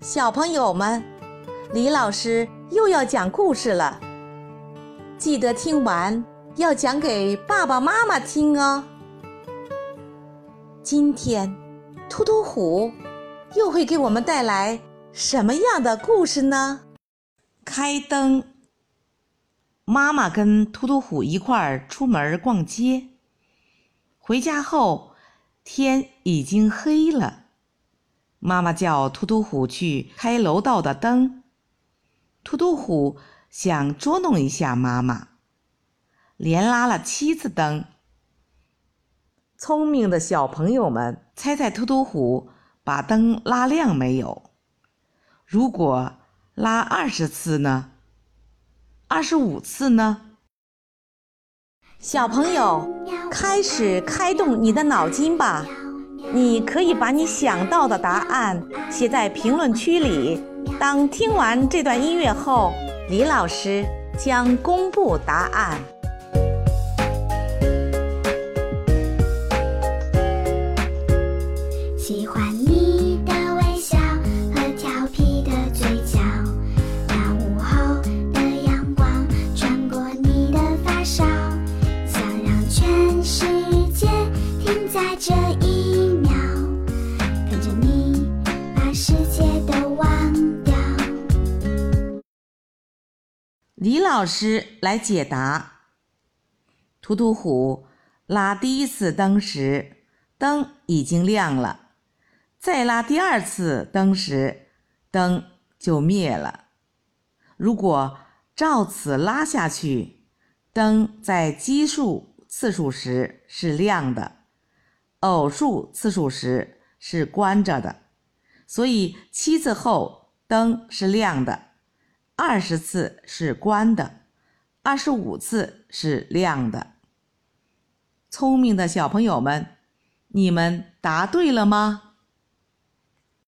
小朋友们，李老师又要讲故事了，记得听完要讲给爸爸妈妈听哦。今天，突突虎又会给我们带来什么样的故事呢？开灯。妈妈跟突突虎一块儿出门逛街，回家后天已经黑了。妈妈叫突突虎去开楼道的灯。突突虎想捉弄一下妈妈，连拉了七次灯。聪明的小朋友们，猜猜突突虎把灯拉亮没有？如果拉二十次呢？二十五次呢？小朋友，开始开动你的脑筋吧！你可以把你想到的答案写在评论区里。当听完这段音乐后，李老师将公布答案。喜欢你的微笑和调皮的嘴角，那午后的阳光穿过你的发梢，想让全世界停在这一，着你把世界都忘掉。李老师来解答。图图虎拉第一次灯时，灯已经亮了；再拉第二次灯时，灯就灭了。如果照此拉下去，灯在奇数次数时是亮的，偶数次数时是关着的。所以七次后灯是亮的，二十次是关的，二十五次是亮的。聪明的小朋友们，你们答对了吗？